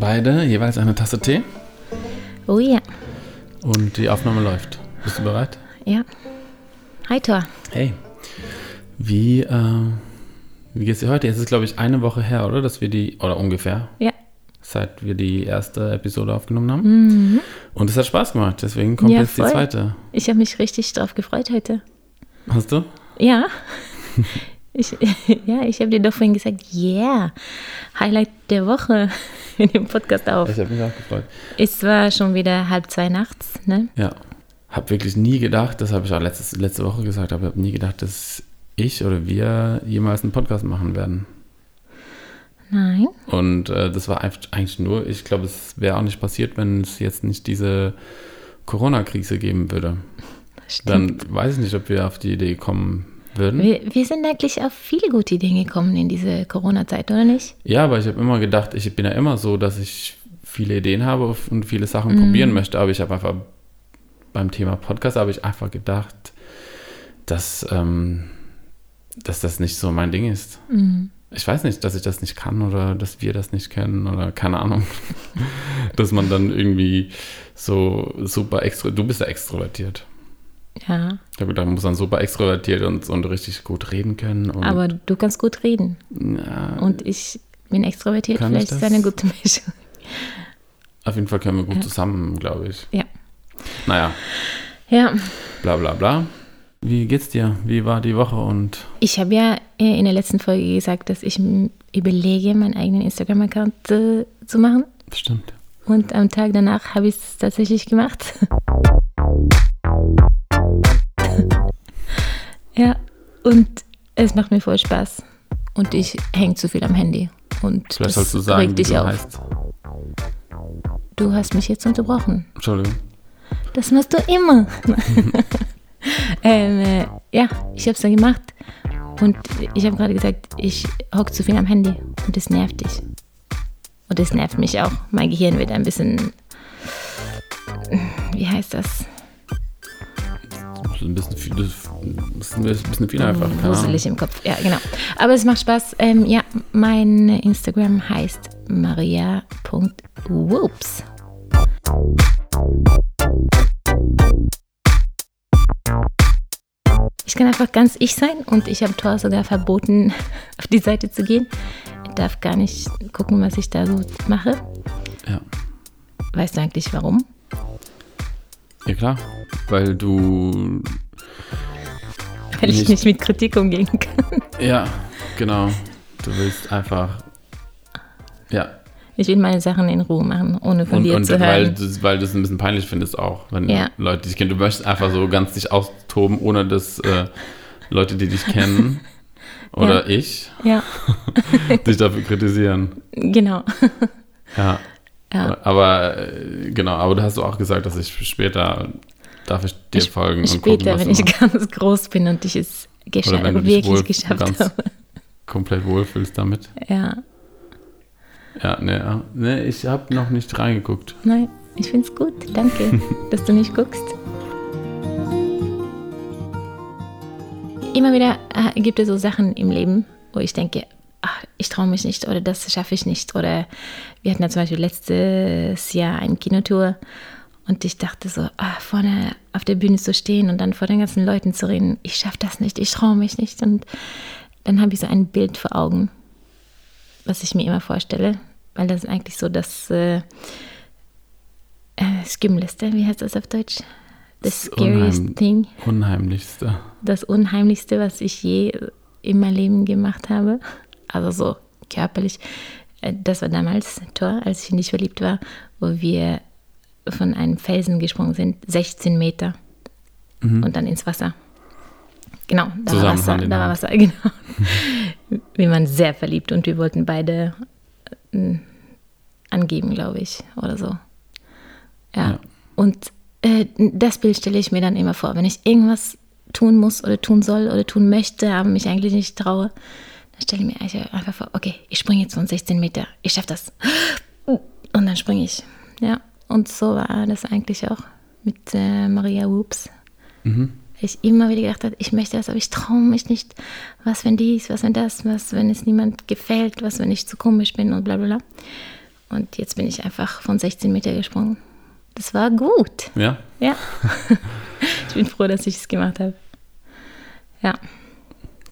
Beide jeweils eine Tasse Tee Oh ja, und die Aufnahme läuft. Bist du bereit? ja. Hi Thor. Hey. Wie, äh, wie geht's dir heute? Jetzt ist, glaube ich, eine Woche her, oder? Dass wir die, oder ungefähr, Ja. seit wir die erste Episode aufgenommen haben. Und es hat Spaß gemacht, deswegen kommt Mhm. Ja, jetzt die voll. zweite. Ich habe mich richtig drauf gefreut heute. Hast du? Ja. Ich, ja, ich habe dir doch vorhin gesagt, yeah, Highlight der Woche in dem Podcast auf. Ich habe mich auch gefreut. Es war schon wieder halb zwei nachts, ne? Ja. Hab wirklich nie gedacht, das habe ich auch letztes, letzte Woche gesagt, aber ich habe nie gedacht, dass ich oder wir jemals einen Podcast machen werden. Nein. Und äh, das war einfach- eigentlich nur, ich glaube, es wäre auch nicht passiert, wenn es jetzt nicht diese Corona-Krise geben würde. Dann Stimmt. weiß ich nicht, ob wir auf die Idee kommen würden. Wir, wir sind eigentlich auf viele gute Dinge gekommen in diese Corona-Zeit, oder nicht? Ja, aber ich habe immer gedacht, ich bin ja immer so, dass ich viele Ideen habe und viele Sachen Mhm. probieren möchte, aber ich habe einfach beim Thema Podcast habe ich einfach gedacht, dass, ähm, dass das nicht so mein Ding ist. Mhm. Ich weiß nicht, dass ich das nicht kann oder dass wir das nicht kennen oder keine Ahnung. dass man dann irgendwie so super extro. Du bist ja extrovertiert. Ja, Ich habe gedacht, man muss dann super extrovertiert und, und richtig gut reden können. Aber du kannst gut reden. ja, Und ich bin extrovertiert, vielleicht ist eine gute Mischung. auf jeden Fall können wir gut Ja. zusammen, glaube ich. Ja. Naja, Ja, bla bla bla. Wie geht's dir? Wie war die Woche? Und ich habe ja äh, in der letzten Folge gesagt, dass ich überlege, meinen eigenen Instagram-Account äh, zu machen. stimmt. Und am Tag danach habe ich es tatsächlich gemacht. ja, und es macht mir voll Spaß. Und ich hänge zu viel am Handy. Und Vielleicht das sollst du sagen, regt dich du auf. heißt. Du hast mich jetzt unterbrochen. Entschuldigung. Das machst du immer. ähm, äh, ja, ich habe es dann gemacht. Und ich habe gerade gesagt, ich hocke zu viel am Handy. Und das nervt dich. Und das nervt mich auch. Mein Gehirn wird ein bisschen. Wie heißt das? Das ist ein bisschen viel, das ist ein bisschen viel einfach. Ahnung. Wuselig im Kopf. Ja, genau. Aber es macht Spaß. Ähm, ja, mein Instagram heißt maria.whoops. Ich kann einfach ganz ich sein und ich habe Thor sogar verboten, auf die Seite zu gehen. Er darf gar nicht gucken, was ich da so mache. Ja. Weißt du eigentlich warum? ja, klar. Weil du. Weil ich Nicht- mit Kritik umgehen kann. Ja, genau. Du willst einfach. Ja. Ich will meine Sachen in Ruhe machen, ohne von Und, dir und zu weil, hören. du, weil du es ein bisschen peinlich findest auch, wenn Ja. Leute dich kennen. Du möchtest einfach so ganz dich austoben, ohne dass äh, Leute, die dich kennen oder ich, Ja, dich dafür kritisieren. genau. Ja. Ja. Aber äh, genau, aber du hast auch gesagt, dass ich später darf ich dir folgen und gucken, Später, wenn ich machst. ganz groß bin und ich es gescha- Oder wenn du dich wirklich wohl geschafft habe. komplett wohlfühlst damit. Ja, Ja, nee, ja. nee ich habe noch nicht reingeguckt. nein, ich finde es gut. Danke, dass du nicht guckst. Immer wieder äh, gibt es so Sachen im Leben, wo ich denke, ach, ich traue mich nicht oder das schaffe ich nicht. Oder wir hatten ja zum Beispiel letztes Jahr eine Kinotour und ich dachte so, ah, vorne auf der Bühne zu stehen und dann vor den ganzen Leuten zu reden, ich schaffe das nicht, ich traue mich nicht. Und dann habe ich so ein Bild vor Augen, was ich mir immer vorstelle, weil das ist eigentlich so das äh, äh, Schlimmste, wie heißt das auf Deutsch? The Das scariest Unheim- thing, Unheimlichste. das Unheimlichste, was ich je in meinem Leben gemacht habe. Also so körperlich. Äh, Das war damals Tor, als ich nicht verliebt war, wo wir von einem Felsen gesprungen sind, 16 Meter und dann ins Wasser. Genau, da war Wasser, da war Hand. Wasser, genau. wir waren sehr verliebt und wir wollten beide äh, angeben, glaube ich, oder so. Ja. Ja. Und äh, das Bild stelle ich mir dann immer vor, wenn ich irgendwas tun muss oder tun soll oder tun möchte, aber mich eigentlich nicht traue, dann stelle ich mir einfach vor, okay, ich springe jetzt von 16 Meter, ich schaffe das. Und dann springe ich. Ja, und so war das eigentlich auch mit äh, Maria Whoops. Ich immer wieder gedacht habe, ich möchte das, aber ich traue mich nicht. Was, wenn dies, was, wenn das, was, wenn es niemand gefällt, was, wenn ich zu komisch bin und bla bla bla. Und jetzt bin ich einfach von 16 Meter gesprungen. Das war gut. Ja? Ja. ich bin froh, dass ich es gemacht habe. Ja.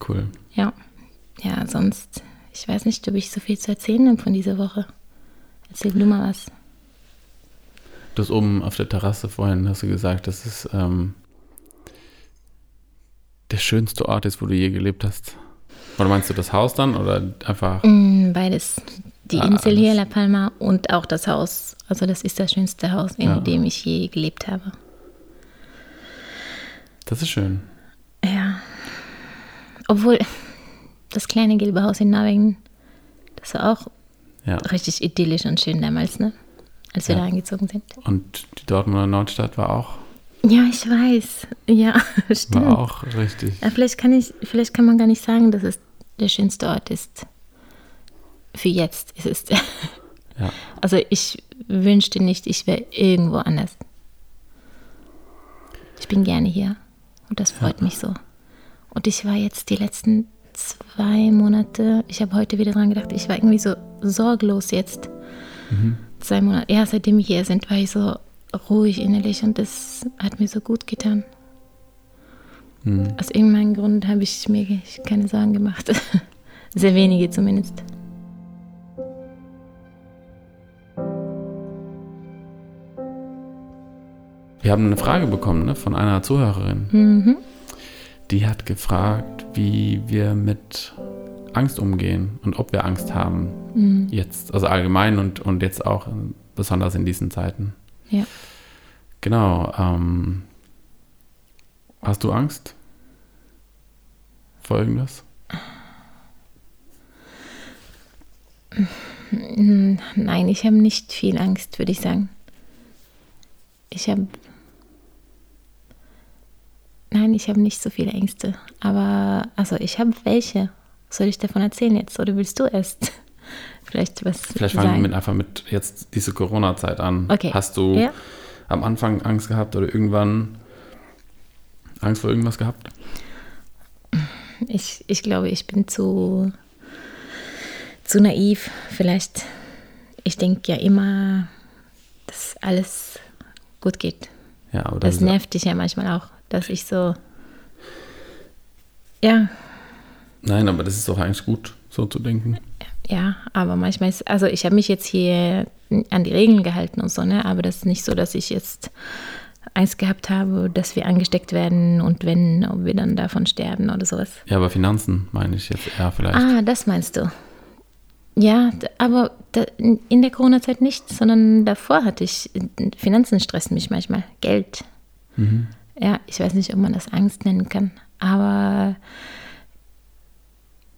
Cool. Ja. Ja, sonst, ich weiß nicht, ob ich so viel zu erzählen habe von dieser Woche. Erzähl du mal was. Du hast oben auf der Terrasse vorhin, hast du gesagt, dass es ähm, der schönste Ort ist, wo du je gelebt hast. Oder meinst du das Haus dann oder einfach? Mm, beides. Die Ah, Insel hier, alles. La Palma, und auch das Haus. Also das ist das schönste Haus, in Ja. dem ich je gelebt habe. Das ist schön. Ja. Obwohl, das kleine gelbe Haus in Norwegen, das war auch Ja. richtig idyllisch und schön damals, ne? Als wir Ja. da eingezogen sind. Und die Dortmunder Nordstadt war auch, Ja, ich weiß. Ja, stimmt. war auch richtig. Ja, vielleicht, kann ich, vielleicht kann man gar nicht sagen, dass es der schönste Ort ist. Für jetzt ist es. Ja. Also ich wünschte nicht, ich wäre irgendwo anders. Ich bin gerne hier und das freut mich so. Und ich war jetzt die letzten zwei Monate, ich habe heute wieder dran gedacht, ich war irgendwie so sorglos jetzt. Zwei Monate, ja, seitdem wir hier sind, war ich so ruhig innerlich und das hat mir so gut getan. Aus irgendeinem Grund habe ich mir keine Sorgen gemacht. Sehr wenige zumindest. Wir haben eine Frage bekommen ne, von einer Zuhörerin. Mhm. Die hat gefragt, wie wir mit Angst umgehen und ob wir Angst haben. Mhm. Jetzt, also allgemein und, und jetzt auch äh, besonders in diesen Zeiten. Ja. Genau. Ähm, hast du Angst? Vor irgendwas? Nein, ich habe nicht viel Angst, würde ich sagen. Ich habe. Nein, ich habe nicht so viele Ängste. Aber, also ich habe welche. Soll ich davon erzählen jetzt? Oder willst du erst vielleicht was Vielleicht fangen wir mit einfach mit jetzt diese Corona-Zeit an. Okay. Hast du Ja. am Anfang Angst gehabt oder irgendwann Angst vor irgendwas gehabt? Ich, ich glaube, ich bin zu, zu naiv. Vielleicht, ich denke ja immer, dass alles gut geht. Ja, aber Das ja- nervt dich ja manchmal auch, dass ich so. Ja, Nein, aber das ist doch eigentlich gut, so zu denken. ja, aber manchmal ist. Also, ich habe mich jetzt hier an die Regeln gehalten und so, ne? Aber das ist nicht so, dass ich jetzt Angst gehabt habe, dass wir angesteckt werden und wenn, ob wir dann davon sterben oder sowas. Ja, aber Finanzen meine ich jetzt eher vielleicht. Ah, das meinst du. Ja, aber in der Corona-Zeit nicht, sondern davor hatte ich Finanzen stressen mich manchmal. Geld. Ja, ich weiß nicht, ob man das Angst nennen kann, aber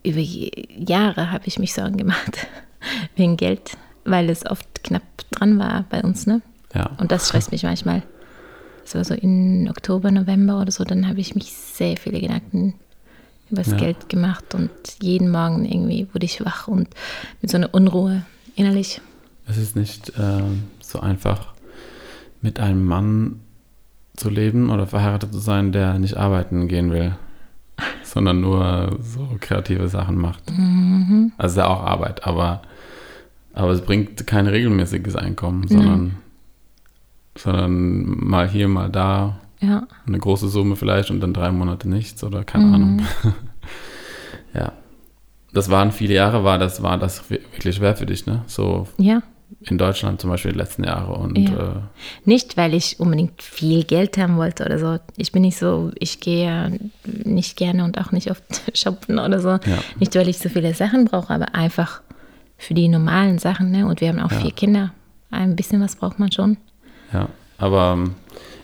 über Jahre habe ich mich Sorgen gemacht wegen Geld, weil es oft knapp dran war bei uns, ne? Ja. Und das stresst mich manchmal. Das war so in Oktober, November oder so, dann habe ich mich sehr viele Gedanken über das Ja. Geld gemacht und jeden Morgen irgendwie wurde ich wach und mit so einer Unruhe innerlich. Es ist nicht ähm, so einfach, mit einem Mann zu leben oder verheiratet zu sein, der nicht arbeiten gehen will, sondern nur so kreative Sachen macht. Also ist ja auch Arbeit, aber, aber es bringt kein regelmäßiges Einkommen, sondern, sondern mal hier, mal da, Ja, eine große Summe vielleicht und dann drei Monate nichts oder keine Ahnung. ja. Das waren viele Jahre, war das, war das wirklich schwer für dich, ne? So ja. In Deutschland zum Beispiel die letzten Jahre und Ja. äh, Nicht, weil ich unbedingt viel Geld haben wollte oder so. Ich bin nicht so, ich gehe ja nicht gerne und auch nicht oft shoppen oder so. Nicht, weil ich so viele Sachen brauche, aber einfach für die normalen Sachen. Ne? Und wir haben auch Ja. vier Kinder. Ein bisschen was braucht man schon. ja. Aber ähm,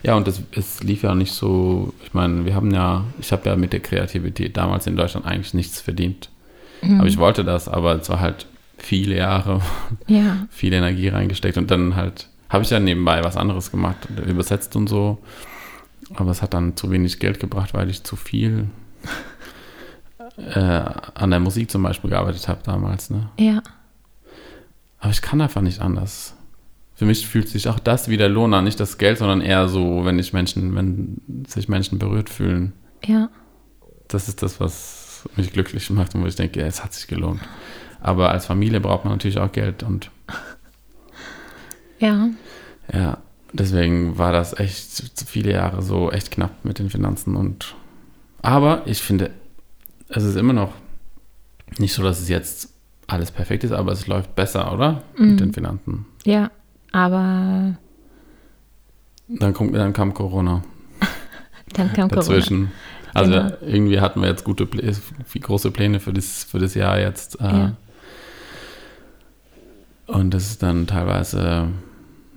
ja, und das, es lief ja nicht so, ich meine, wir haben ja, ich habe ja mit der Kreativität damals in Deutschland eigentlich nichts verdient. Aber ich wollte das, aber es war halt viele Jahre, Ja, viel Energie reingesteckt und dann halt habe ich ja nebenbei was anderes gemacht, übersetzt und so. Aber es hat dann zu wenig Geld gebracht, weil ich zu viel äh, an der Musik zum Beispiel gearbeitet habe damals. Ne? ja, Aber ich kann einfach nicht anders. Für mich fühlt sich auch das wie der Lohn an, nicht das Geld, sondern eher so, wenn ich Menschen, wenn sich Menschen berührt fühlen. ja. Das ist das, was mich glücklich macht und wo ich denke, ja, es hat sich gelohnt. Aber als Familie braucht man natürlich auch Geld und Ja. Ja, deswegen war das echt viele Jahre so echt knapp mit den Finanzen und aber ich finde, es ist immer noch nicht so, dass es jetzt alles perfekt ist, aber es läuft besser, oder? Mhm. Mit den Finanzen. Ja, aber Dann, kommt, dann kam Corona dann kam Corona. dazwischen. Also Genau. irgendwie hatten wir jetzt gute große Pläne für das, für das Jahr jetzt. Äh, Ja. Und das ist dann teilweise,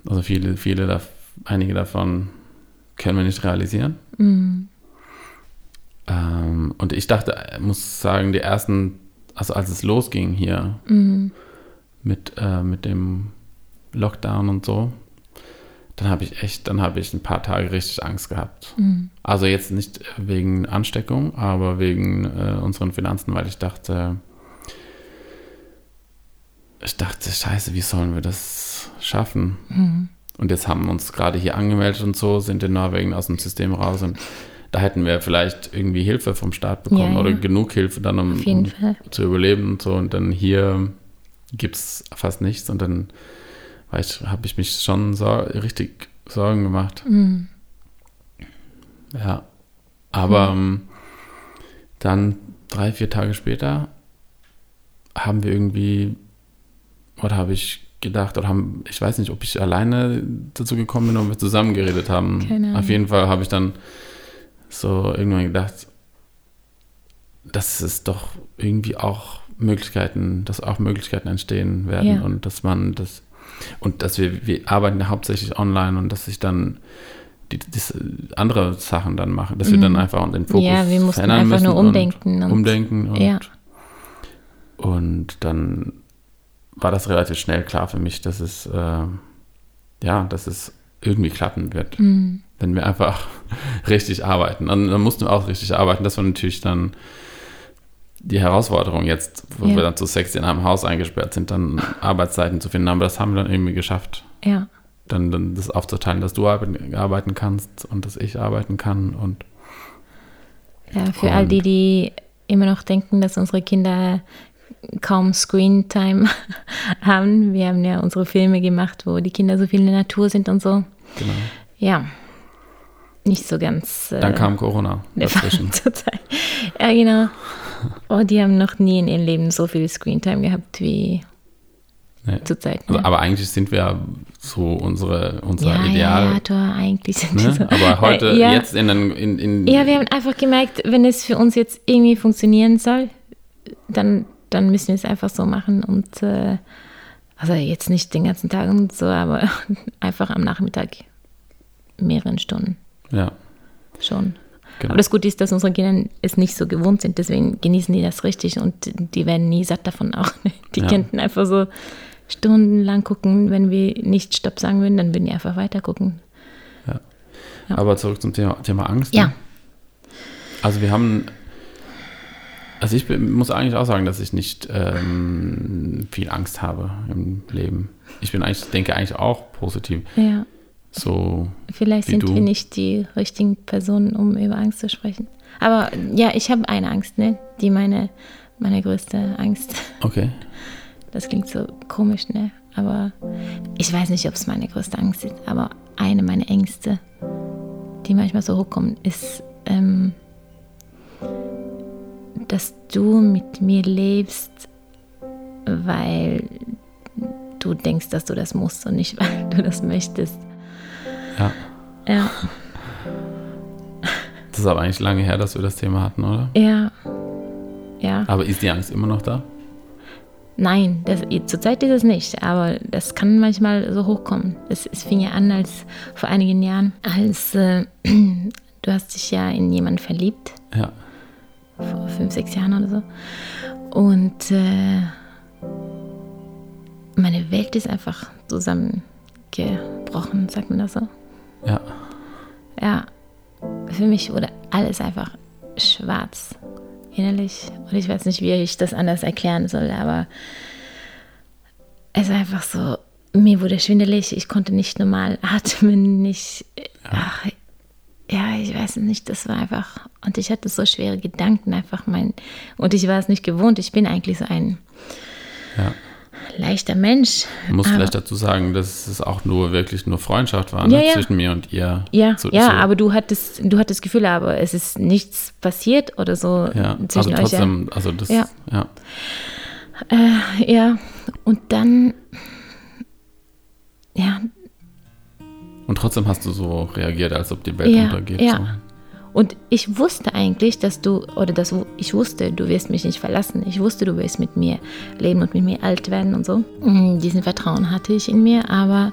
also viele, viele, da, einige davon können wir nicht realisieren. Mhm. Ähm, und ich dachte, ich muss sagen, die ersten, also als es losging hier Mhm. mit, äh, mit dem Lockdown und so, dann habe ich echt, dann habe ich ein paar Tage richtig Angst gehabt. Mhm. Also jetzt nicht wegen Ansteckung, aber wegen äh, unseren Finanzen, weil ich dachte, ich dachte, scheiße, wie sollen wir das schaffen? Mhm. Und jetzt haben wir uns gerade hier angemeldet und so, sind in Norwegen aus dem System raus und da hätten wir vielleicht irgendwie Hilfe vom Staat bekommen Ja, oder ja. genug Hilfe dann, um, um zu überleben und so. Und dann hier gibt es fast nichts und dann habe ich mich schon so, richtig Sorgen gemacht. Mhm. Ja. Aber ähm, dann drei, vier Tage später haben wir irgendwie, oder habe ich gedacht, oder haben, ich weiß nicht, ob ich alleine dazu gekommen bin oder wir zusammen geredet haben. Keine. Auf jeden Fall habe ich dann so irgendwann gedacht, dass es doch irgendwie auch Möglichkeiten, dass auch Möglichkeiten entstehen werden Ja. und dass man das und dass wir, wir arbeiten ja hauptsächlich online und dass ich dann die, diese andere Sachen dann mache, dass wir dann einfach den Fokus Mhm. Ja, wir mussten einfach müssen nur und umdenken und- umdenken und, Ja. und dann war das relativ schnell klar für mich, dass es äh, ja, dass es irgendwie klappen wird, Mhm. wenn wir einfach richtig arbeiten. Und dann mussten wir auch richtig arbeiten. Das war natürlich dann die Herausforderung jetzt, wo Ja. wir dann zu sechs in einem Haus eingesperrt sind, dann Arbeitszeiten zu finden. Aber das haben wir dann irgendwie geschafft. Ja. Dann, dann das aufzuteilen, dass du arbeiten, arbeiten kannst und dass ich arbeiten kann. Und Ja, für all die, die immer noch denken, dass unsere Kinder kaum Screentime haben. Wir haben ja unsere Filme gemacht, wo die Kinder so viel in der Natur sind und so. genau. Ja, nicht so ganz. Äh, Dann kam Corona dazwischen. Ja, genau. Oh, die haben noch nie in ihrem Leben so viel Screentime gehabt wie Nee. zurzeit. Also, Ne? aber eigentlich sind wir so unsere, unser ja, Ideal. ja, ja, eigentlich sind Ne? so. Aber heute, Äh, ja. jetzt in, in, in Ja, wir haben einfach gemerkt, wenn es für uns jetzt irgendwie funktionieren soll, dann, dann müssen wir es einfach so machen und äh, also jetzt nicht den ganzen Tag und so, aber einfach am Nachmittag mehreren Stunden ja, schon. genau. Aber das Gute ist, dass unsere Kinder es nicht so gewohnt sind, deswegen genießen die das richtig und die werden nie satt davon auch. Die Ja. könnten einfach so stundenlang gucken, wenn wir nicht Stopp sagen würden, dann würden die einfach weiter gucken. ja. Aber zurück zum Thema, Thema Angst. Ja. Ne? Also wir haben, also ich bin, muss eigentlich auch sagen, dass ich nicht ähm, viel Angst habe im Leben. Ich bin eigentlich, denke eigentlich auch positiv. Ja. So, Vielleicht sind du. wir nicht die richtigen Personen, um über Angst zu sprechen. Aber ja, ich habe eine Angst, ne? Die meine, meine größte Angst. okay. Das klingt so komisch, ne? Aber ich weiß nicht, ob es meine größte Angst ist. Aber eine meiner Ängste, die manchmal so hochkommen, ist, ähm, dass du mit mir lebst, weil du denkst, dass du das musst und nicht, weil du das möchtest. Ja. Ja. Das ist aber eigentlich lange her, dass wir das Thema hatten, oder? Ja. Ja. Aber ist die Angst immer noch da? Nein, das, zurzeit ist es nicht, aber das kann manchmal so hochkommen. Es, es fing ja an als vor einigen Jahren, als äh, du hast dich ja in jemanden verliebt, Ja. Vor fünf, sechs Jahren oder so. Und äh, meine Welt ist einfach zusammengebrochen, sagt man das so? Ja. Ja, für mich wurde alles einfach schwarz innerlich. Und ich weiß nicht, wie ich das anders erklären soll, aber es war einfach so, mir wurde schwindelig, ich konnte nicht normal atmen, nicht, ach, ja, ich weiß nicht, das war einfach, und ich hatte so schwere Gedanken einfach, mein, und ich war es nicht gewohnt, ich bin eigentlich so ein Ja. leichter Mensch. Musst aber, vielleicht dazu sagen, dass es auch nur wirklich nur Freundschaft war ne? Ja, ja. zwischen mir und ihr. Ja, So- ja, so- aber du hattest, du hattest Gefühle, aber es ist nichts passiert oder so Ja, zwischen aber euch. Ja. trotzdem, also das, Ja. ja. ja, und dann, ja, Und trotzdem hast du so reagiert, als ob die Welt Ja, untergeht. ja. So. Und ich wusste eigentlich, dass du, oder dass ich wusste, du wirst mich nicht verlassen. Ich wusste, du wirst mit mir leben und mit mir alt werden und so. Mm, Diesen Vertrauen hatte ich in mir, aber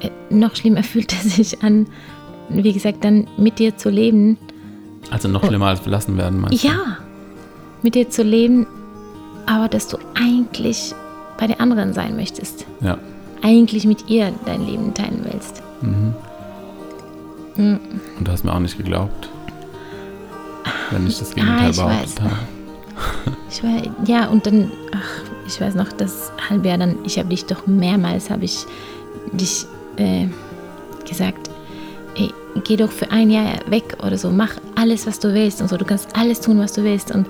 äh, noch schlimmer fühlte es sich an, wie gesagt, dann mit dir zu leben. Also noch schlimmer als verlassen werden, meinst du? Ja, mit dir zu leben, aber dass du eigentlich bei den anderen sein möchtest. Ja. Eigentlich mit ihr dein Leben teilen willst. Und du hast mir auch nicht geglaubt, wenn ich das Ah, Gegenteil ich behauptet weiß. habe. Ich war, ja, und dann, ach, ich weiß noch, das halbe Jahr dann, ich habe dich doch mehrmals, habe ich dich äh, gesagt, ey, geh doch für ein Jahr weg oder so, mach alles, was du willst und so, du kannst alles tun, was du willst und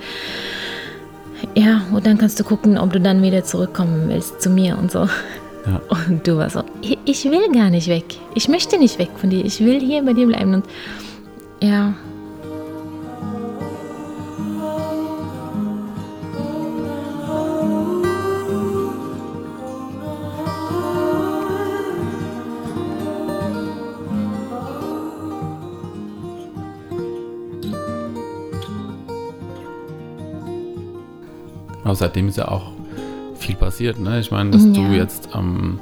ja, und dann kannst du gucken, ob du dann wieder zurückkommen willst zu mir und so. Ja. Und du warst so, ich, ich will gar nicht weg. Ich möchte nicht weg von dir. Ich will hier bei dir bleiben. Und ja, Aber seitdem ist ja auch viel passiert, ne? Ich meine, dass Ja. du jetzt ähm,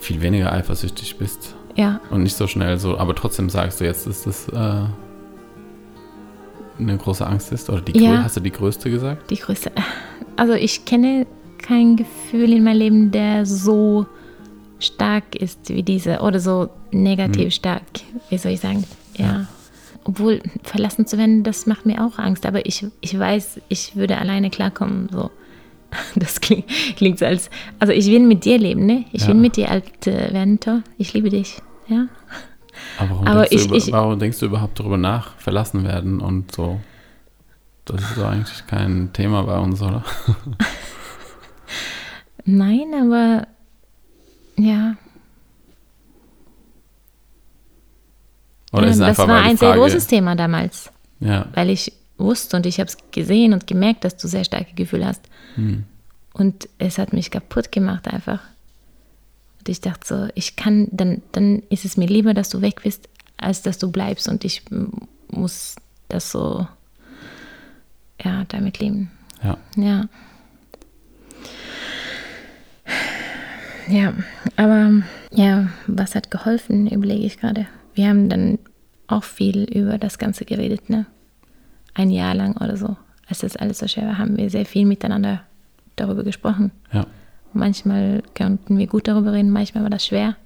viel weniger eifersüchtig bist ja, und nicht so schnell so, aber trotzdem sagst du jetzt, dass das äh, eine große Angst ist. Oder die Ja. hast du die größte gesagt? die größte. Also ich kenne kein Gefühl in meinem Leben, der so stark ist wie diese oder so negativ stark. Wie soll ich sagen? Ja. Obwohl verlassen zu werden, das macht mir auch Angst. Aber ich, ich weiß, ich würde alleine klarkommen. So. Das klingt, klingt so als. Also ich will mit dir leben, ne? Ich Ja. will mit dir alt äh, werden, Thor. Ich liebe dich. Ja. Aber warum, Aber denkst, du ich- über, ich- warum denkst du überhaupt darüber nach, verlassen werden und so? Das ist doch eigentlich kein Thema bei uns, oder? Nein, aber ja. Oder ist es das war ein sehr Frage, großes Thema damals. Ja, weil ich wusste und ich habe es gesehen und gemerkt, dass du sehr starke Gefühle hast. Hm. Und es hat mich kaputt gemacht einfach. Und ich dachte so, ich kann, dann, dann ist es mir lieber, dass du weg bist, als dass du bleibst und ich muss das so, ja, damit leben. ja. Ja. Ja, aber ja, was hat geholfen, überlege ich gerade. Wir haben dann auch viel über das Ganze geredet, ne? Ein Jahr lang oder so. Als das alles so schwer war, haben wir sehr viel miteinander darüber gesprochen. Ja, Manchmal konnten wir gut darüber reden, manchmal war das schwer,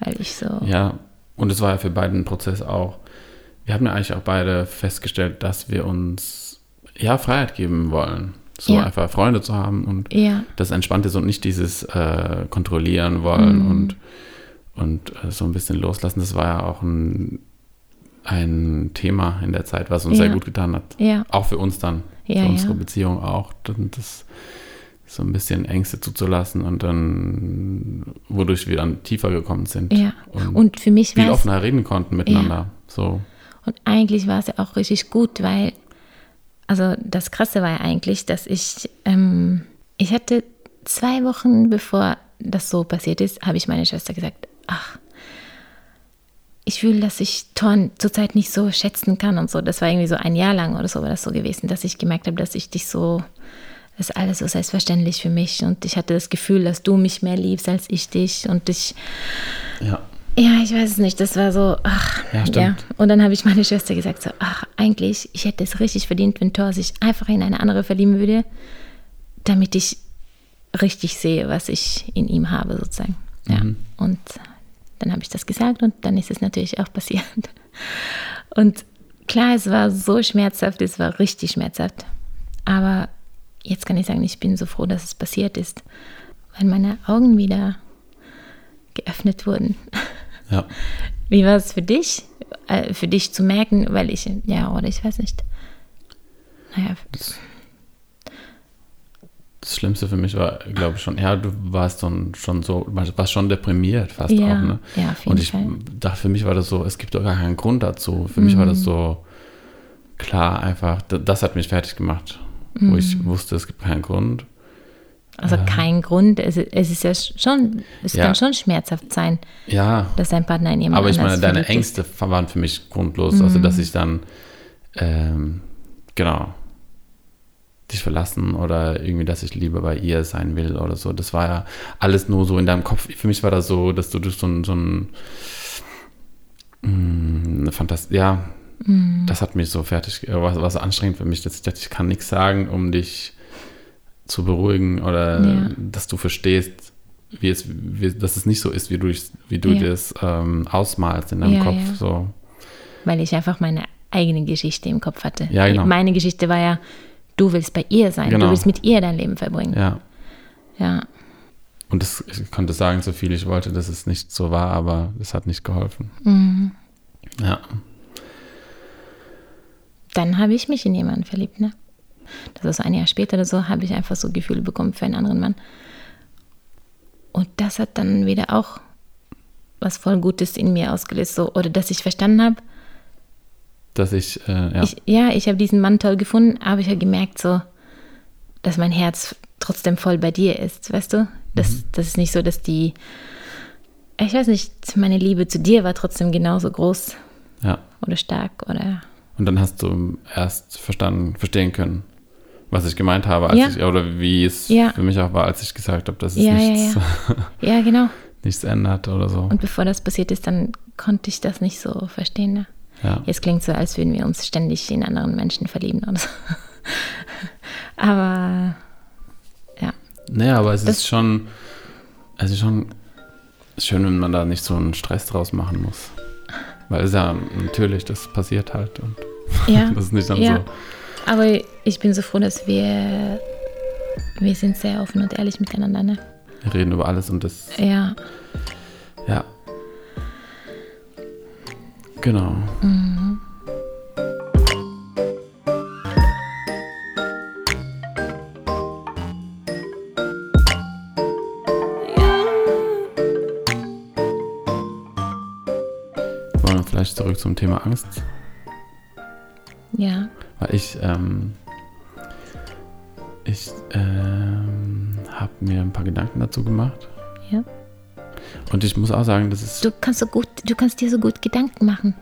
weil ich so. ja. Und es war ja für beide ein Prozess auch. Wir haben ja eigentlich auch beide festgestellt, dass wir uns ja Freiheit geben wollen. So Ja. einfach Freunde zu haben und Ja, das entspannt ist und nicht dieses äh, kontrollieren wollen Mhm. und, und äh, so ein bisschen loslassen. Das war ja auch ein, ein Thema in der Zeit, was uns Ja. sehr gut getan hat. ja, Auch für uns dann, Ja, für unsere. Beziehung auch. Das so ein bisschen Ängste zuzulassen und dann, wodurch wir dann tiefer gekommen sind. ja. Und, Und für mich viel offener reden konnten miteinander. So, Und eigentlich war es ja auch richtig gut, weil, also das Krasse war ja eigentlich, dass ich, ähm, ich hatte zwei Wochen bevor das so passiert ist, habe ich meiner Schwester gesagt, ach, ich fühle, dass ich Thorn zurzeit nicht so schätzen kann und so. Das war irgendwie so ein Jahr lang oder so war das so gewesen, dass ich gemerkt habe, dass ich dich so, das ist alles so selbstverständlich für mich und ich hatte das Gefühl, dass du mich mehr liebst als ich dich und ich, ja. ja, ich weiß es nicht. Das war so, ach, Ja, ja. Und dann habe ich meine Schwester gesagt, so, ach, eigentlich, ich hätte es richtig verdient, wenn Thor sich einfach in eine andere verlieben würde, damit ich richtig sehe, was ich in ihm habe, sozusagen. Ja. Mhm. Und dann habe ich das gesagt und dann ist es natürlich auch passiert. Und klar, es war so schmerzhaft, es war richtig schmerzhaft. Aber jetzt kann ich sagen, ich bin so froh, dass es passiert ist, weil meine Augen wieder geöffnet wurden. Ja. Wie war es für dich? Äh, für dich zu merken, weil ich, ja, oder ich weiß nicht. Naja, das Schlimmste für mich war, glaube ich, schon, ja, du warst dann schon so, warst schon deprimiert fast Ja, auch, ne? ja, auf jeden Und ich Fall. dachte, für mich war das so, es gibt doch gar keinen Grund dazu. Für mich war Mhm. das so klar einfach, das hat mich fertig gemacht, wo ich Mhm. wusste, es gibt keinen Grund. Also kein Grund. Es, es ist ja schon, es Ja. kann schon schmerzhaft sein, Ja, dass dein Partner in jemand aber ich meine, deine verliebt ist. Ängste waren für mich grundlos. Also, Mhm. dass ich dann, ähm, genau, dich verlassen oder irgendwie, dass ich lieber bei ihr sein will oder so. Das war ja alles nur so in deinem Kopf. Für mich war das so, dass du durch so ein, so ein mh, eine Fantasie, ja, Mhm. das hat mich so fertig, äh, was, was anstrengend für mich, dass ich dachte, ich kann nichts sagen, um dich zu beruhigen oder Ja. dass du verstehst, wie es, wie, dass es nicht so ist, wie du, wie du Ja. das ähm, ausmalst in deinem Ja, Kopf. So. Weil ich einfach meine eigene Geschichte im Kopf hatte. Ja, genau. Meine Geschichte war ja, du willst bei ihr sein, Genau. du willst mit ihr dein Leben verbringen. Ja. Ja. Und das, ich konnte sagen, so viel ich wollte, dass es nicht so war, aber es hat nicht geholfen. Mhm. Ja. Dann habe ich mich in jemanden verliebt, ne? Das ist so ein Jahr später oder so, habe ich einfach so Gefühle bekommen für einen anderen Mann. Und das hat dann wieder auch was voll Gutes in mir ausgelöst, so, oder dass ich verstanden habe, Dass ich, äh, ja. Ich, ja, ich habe diesen Mann toll gefunden, aber ich habe gemerkt, so, dass mein Herz trotzdem voll bei dir ist, weißt du? Das, Mhm. das ist nicht so, dass die, ich weiß nicht, meine Liebe zu dir war trotzdem genauso groß ja. oder stark oder, Und dann hast du erst verstanden, verstehen können, was ich gemeint habe, als Ja. ich, oder wie es Ja. für mich auch war, als ich gesagt habe, dass es Ja, ja, nichts, ja, genau. nichts ändert oder so. Und bevor das passiert ist, dann konnte ich das nicht so verstehen. Ne? Ja. Jetzt klingt so, als würden wir uns ständig in anderen Menschen verlieben oder so. Aber ja, Naja, aber es Das- ist schon, ist schon schön, wenn man da nicht so einen Stress draus machen muss. Weil es ja natürlich, das passiert halt und ja. das ist nicht dann Ja. so. Aber ich bin so froh, dass wir, wir sind sehr offen und ehrlich miteinander, ne? Wir reden über alles und das, ja. Genau. Wollen wir vielleicht zurück zum Thema Angst? ja, Weil ich, ähm, ich ähm, habe mir ein paar Gedanken dazu gemacht. ja. Und ich muss auch sagen, das ist, Du kannst so gut, du kannst dir so gut Gedanken machen.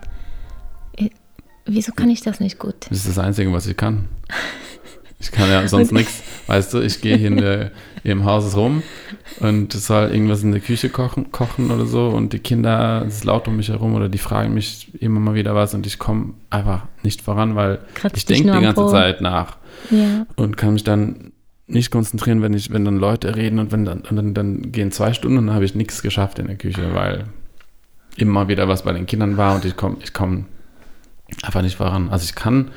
Äh, Wieso kann ich das nicht gut? das ist das Einzige, was ich kann. Ich kann ja sonst nichts. Weißt du, ich gehe hier in der, im Haus rum und es soll irgendwas in der Küche kochen, kochen oder so und die Kinder, es ist laut um mich herum oder die fragen mich immer mal wieder was und ich komme einfach nicht voran, weil Kratzt ich denke die ganze. Zeit nach. Ja, und kann mich dann nicht konzentrieren, wenn ich, wenn dann Leute reden und wenn dann, und dann, dann gehen zwei Stunden und dann habe ich nichts geschafft in der Küche, weil immer wieder was bei den Kindern war und ich komme ich komm einfach nicht voran. Also ich kann,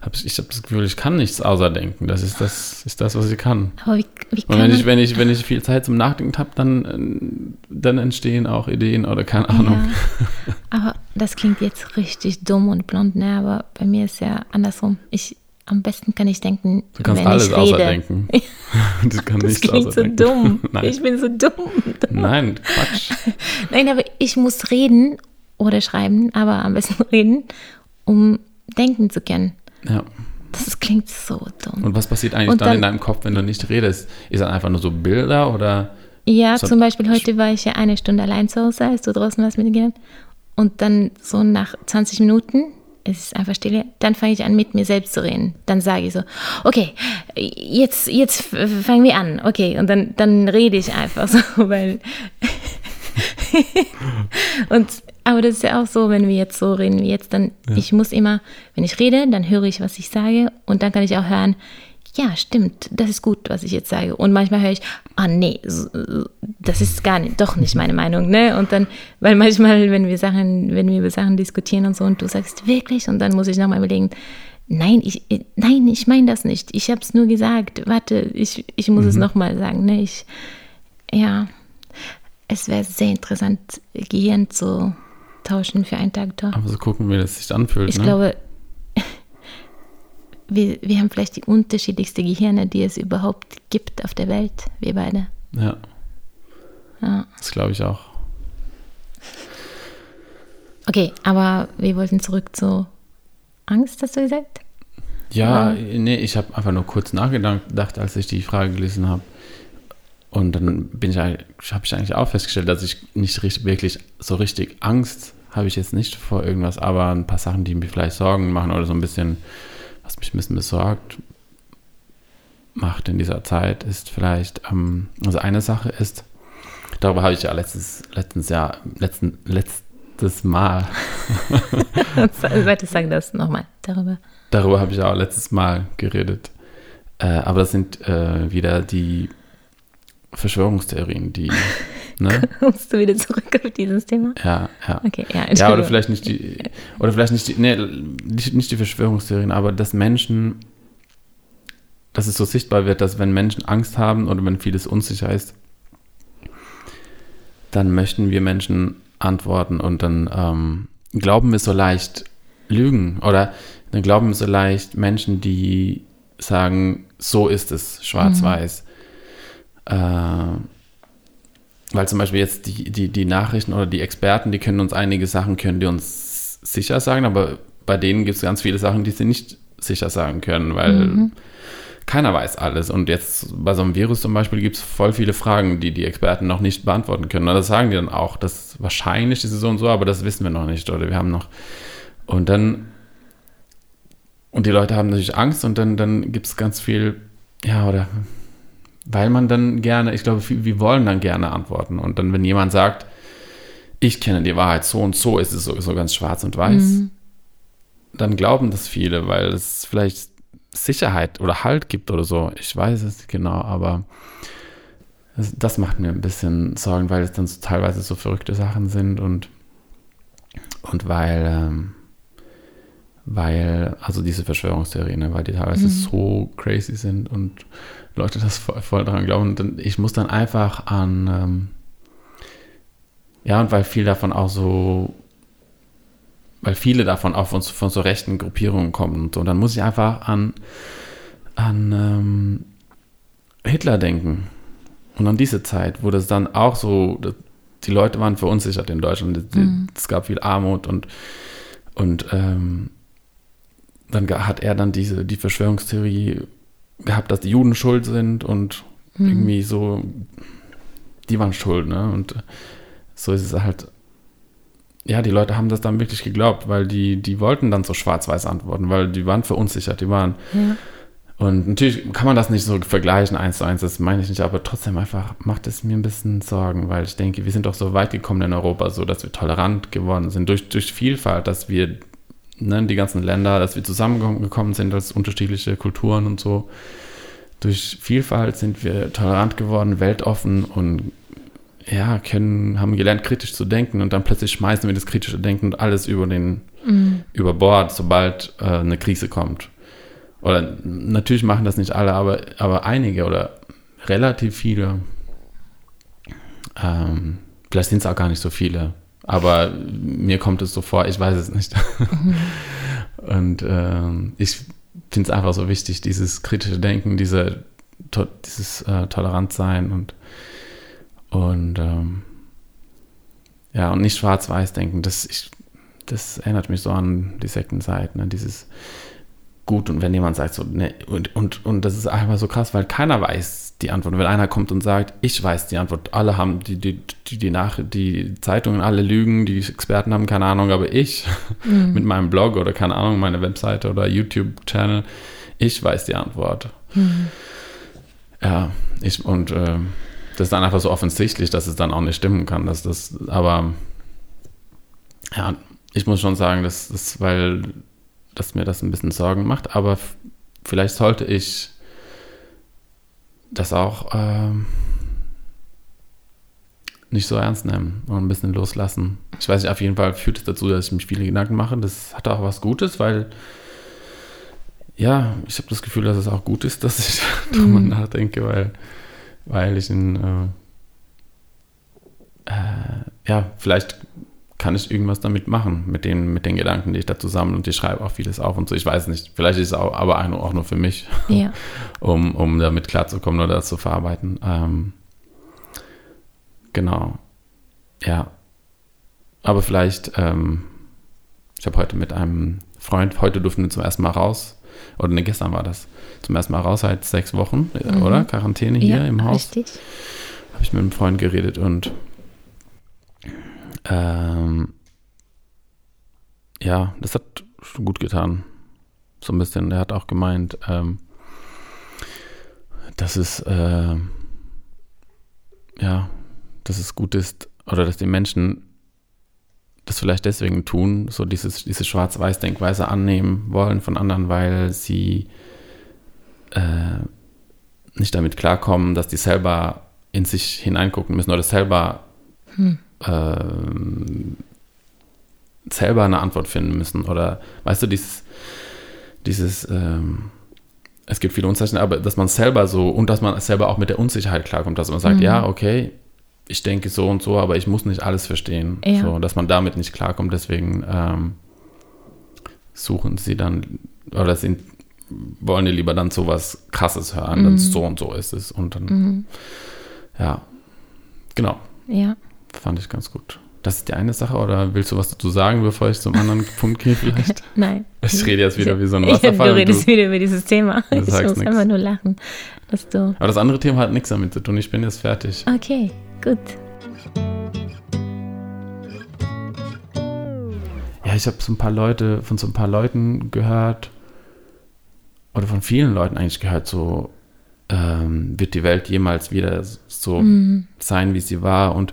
hab, ich habe das Gefühl, ich kann nichts außer denken. Das ist das, ist das, was ich kann. aber wie, wie Und kann wenn man, ich, wenn ich, wenn ich viel Zeit zum Nachdenken habe, dann, dann entstehen auch Ideen oder keine Ahnung. Ja, aber das klingt jetzt richtig dumm und blond, ne? Aber bei mir ist ja andersrum. Ich, am besten kann ich denken, Du kannst wenn alles ich außer rede. denken. ich kann Das nichts klingt außer so denken. dumm. Nein. Ich bin so dumm. Nein, Quatsch. Nein, aber ich muss reden oder schreiben, aber am besten reden, um denken zu können. Ja. Das klingt so dumm. Und was passiert eigentlich Und dann, in dann- deinem Kopf, wenn du nicht redest? Ist das einfach nur so Bilder oder? Ja, So- zum Beispiel heute war ich ja eine Stunde allein zu Hause, als du draußen warst mit den Kindern. Und dann so nach 20 Minuten, es ist einfach Stille, dann fange ich an, mit mir selbst zu reden. Dann sage ich so, okay, jetzt, jetzt fangen wir an, okay. Und dann, dann rede ich einfach so, weil... Und, aber das ist ja auch so, wenn wir jetzt so reden wie jetzt, dann, ich muss immer, wenn ich rede, dann höre ich, was ich sage und dann kann ich auch hören, ja, stimmt, das ist gut, was ich jetzt sage. Und manchmal höre ich, ah nee, das ist gar nicht, doch nicht meine Meinung, ne? Und dann, weil manchmal, wenn wir Sachen, wenn wir über Sachen diskutieren und so und du sagst wirklich und dann muss ich nochmal überlegen, nein, ich, nein, ich meine das nicht. Ich habe es nur gesagt. Warte, ich, ich muss es nochmal sagen, ne? Ich, ja, es wäre sehr interessant, Gehirn zu tauschen für einen Tag dort. Aber so gucken, wie das sich anfühlt. Ich ne? glaube, wir, wir haben vielleicht die unterschiedlichste Gehirne, die es überhaupt gibt auf der Welt, wir beide. Ja. Ja. Das glaube ich auch. Okay, aber wir wollten zurück zu Angst, hast du gesagt? Ja, nee, ich habe einfach nur kurz nachgedacht, als ich die Frage gelesen habe. Und dann bin ich, habe ich eigentlich auch festgestellt, dass ich nicht richtig, wirklich so richtig Angst habe ich jetzt nicht vor irgendwas, aber ein paar Sachen, die mir vielleicht Sorgen machen oder so ein bisschen, was mich ein bisschen besorgt macht in dieser Zeit, ist vielleicht, ähm, also eine Sache ist, darüber habe ich ja letztes, letztens Jahr, letzten, letztes Mal. Warte, sag das nochmal darüber. Darüber habe ich ja auch letztes Mal geredet. Äh, aber das sind äh, wieder die Verschwörungstheorien, die. Ne? Kommst du wieder zurück auf dieses Thema? Ja, ja. Okay, ja, Ja, oder vielleicht nicht die, oder vielleicht nicht die, nee, nicht, die Verschwörungstheorien, aber dass Menschen, dass es so sichtbar wird, dass wenn Menschen Angst haben oder wenn vieles unsicher ist, dann möchten wir Menschen antworten und dann ähm, glauben wir so leicht Lügen oder dann glauben wir so leicht Menschen, die sagen, so ist es, schwarz-weiß. Äh, weil zum Beispiel jetzt die, die, die Nachrichten oder die Experten, die können uns einige Sachen, können die uns sicher sagen, aber bei denen gibt es ganz viele Sachen, die sie nicht sicher sagen können, weil keiner weiß alles. Und jetzt bei so einem Virus zum Beispiel gibt es voll viele Fragen, die die Experten noch nicht beantworten können. Und das sagen die dann auch, dass wahrscheinlich ist es so und so, aber das wissen wir noch nicht. Oder wir haben noch. Und dann. Und die Leute haben natürlich Angst und dann, dann gibt es ganz viel, ja, oder weil man dann gerne, ich glaube, wir wollen dann gerne antworten. Und dann, wenn jemand sagt, ich kenne die Wahrheit, so und so ist es so, so ganz schwarz und weiß, Mhm. dann glauben das viele, weil es vielleicht Sicherheit oder Halt gibt oder so. Ich weiß es nicht genau, aber das, das macht mir ein bisschen Sorgen, weil es dann so teilweise so verrückte Sachen sind und, und weil, ähm, weil, also diese Verschwörungstheorien, ne, weil die teilweise so crazy sind und Leute das voll, voll daran glauben. Und ich muss dann einfach an, ähm, ja, und weil viel davon auch so, weil viele davon auch von, von so rechten Gruppierungen kommen und so, dann muss ich einfach an, an ähm, Hitler denken. Und an diese Zeit, wo das dann auch so, die Leute waren verunsichert in Deutschland. Es Mhm. gab viel Armut und, und ähm, dann hat er dann diese, die Verschwörungstheorie gehabt, dass die Juden schuld sind und Mhm. irgendwie so, die waren schuld, ne? Und so ist es halt, ja, die Leute haben das dann wirklich geglaubt, weil die, die wollten dann so schwarz-weiß antworten, weil die waren verunsichert, die waren. Ja. Und natürlich kann man das nicht so vergleichen, eins zu eins, das meine ich nicht, aber trotzdem einfach macht es mir ein bisschen Sorgen, weil ich denke, wir sind doch so weit gekommen in Europa, so dass wir tolerant geworden sind, durch, durch Vielfalt, dass wir, ne, die ganzen Länder, dass wir zusammengekommen sind als unterschiedliche Kulturen und so. Durch Vielfalt sind wir tolerant geworden, weltoffen und ja, können, haben gelernt, kritisch zu denken und dann plötzlich schmeißen wir das kritische Denken und alles über den, Mhm. über Bord, sobald äh, eine Krise kommt. Oder natürlich machen das nicht alle, aber, aber einige oder relativ viele. Ähm, vielleicht sind es auch gar nicht so viele, aber mir kommt es so vor, ich weiß es nicht. Und ähm, ich finde es einfach so wichtig, dieses kritische Denken, diese, to dieses äh, Toleranz-Sein und, und ähm, ja, und nicht schwarz-weiß denken. Das, ich, das erinnert mich so an die Sektenzeit, ne? dieses gut und wenn jemand sagt so, ne, und, und, und das ist einfach so krass, weil keiner weiß die Antwort. Wenn einer kommt und sagt, ich weiß die Antwort, alle haben die, die, die, die, Nach die Zeitungen, alle lügen, die Experten haben keine Ahnung, aber ich mit meinem Blog oder keine Ahnung, meine Webseite oder YouTube-Channel, ich weiß die Antwort. Ja, ich, und äh, das ist dann einfach so offensichtlich, dass es dann auch nicht stimmen kann, dass das, aber ja, ich muss schon sagen, dass das, weil dass mir das ein bisschen Sorgen macht, aber vielleicht sollte ich das auch ähm, nicht so ernst nehmen und ein bisschen loslassen. Ich weiß nicht, auf jeden Fall führt es dazu, dass ich mich viele Gedanken mache. Das hat auch was Gutes, weil ja, ich habe das Gefühl, dass es auch gut ist, dass ich darüber nachdenke, weil, weil ich in äh, äh, ja, vielleicht kann ich irgendwas damit machen, mit den, mit den Gedanken, die ich dazu sammle und ich schreibe auch vieles auf und so. Ich weiß nicht, vielleicht ist es auch, aber auch nur für mich, Ja. um, um damit klarzukommen oder das zu verarbeiten. Ähm, genau. Ja. Aber vielleicht, ähm, ich habe heute mit einem Freund, heute durften wir zum ersten Mal raus, oder ne, gestern war das, zum ersten Mal raus seit sechs Wochen, äh, Mhm. oder? Quarantäne hier ja, im Haus Richtig. habe ich mit einem Freund geredet und ähm, ja, das hat gut getan. So ein bisschen. Er hat auch gemeint, ähm, dass es äh, ja, dass es gut ist oder dass die Menschen das vielleicht deswegen tun, so dieses, diese Schwarz-Weiß-Denkweise annehmen wollen von anderen, weil sie äh, nicht damit klarkommen, dass die selber in sich hineingucken müssen oder selber ähm, selber eine Antwort finden müssen. Oder weißt du dieses dieses ähm, es gibt viele Unzeichen, aber dass man selber so und dass man selber auch mit der Unsicherheit klarkommt, dass man sagt, ja okay, ich denke so und so, aber ich muss nicht alles verstehen, Ja. so dass man damit nicht klarkommt, deswegen ähm, suchen sie dann oder sind wollen die lieber dann sowas krasses hören, dann so und so ist es. Und dann ja genau. Ja. Fand ich ganz gut. Das ist die eine Sache, oder willst du was dazu sagen, bevor ich zum anderen Punkt gehe vielleicht? Nein. Ich rede jetzt wieder wie so ein Ja, Wasserfall. du und redest wieder über dieses Thema. Du Ich muss nix. einfach nur lachen. Dass du. aber das andere Thema hat nichts damit zu tun. Ich bin jetzt fertig. Okay, gut. Ja, ich habe so ein paar Leute, von so ein paar Leuten gehört, oder von vielen Leuten eigentlich gehört, so ähm, wird die Welt jemals wieder so sein, wie sie war und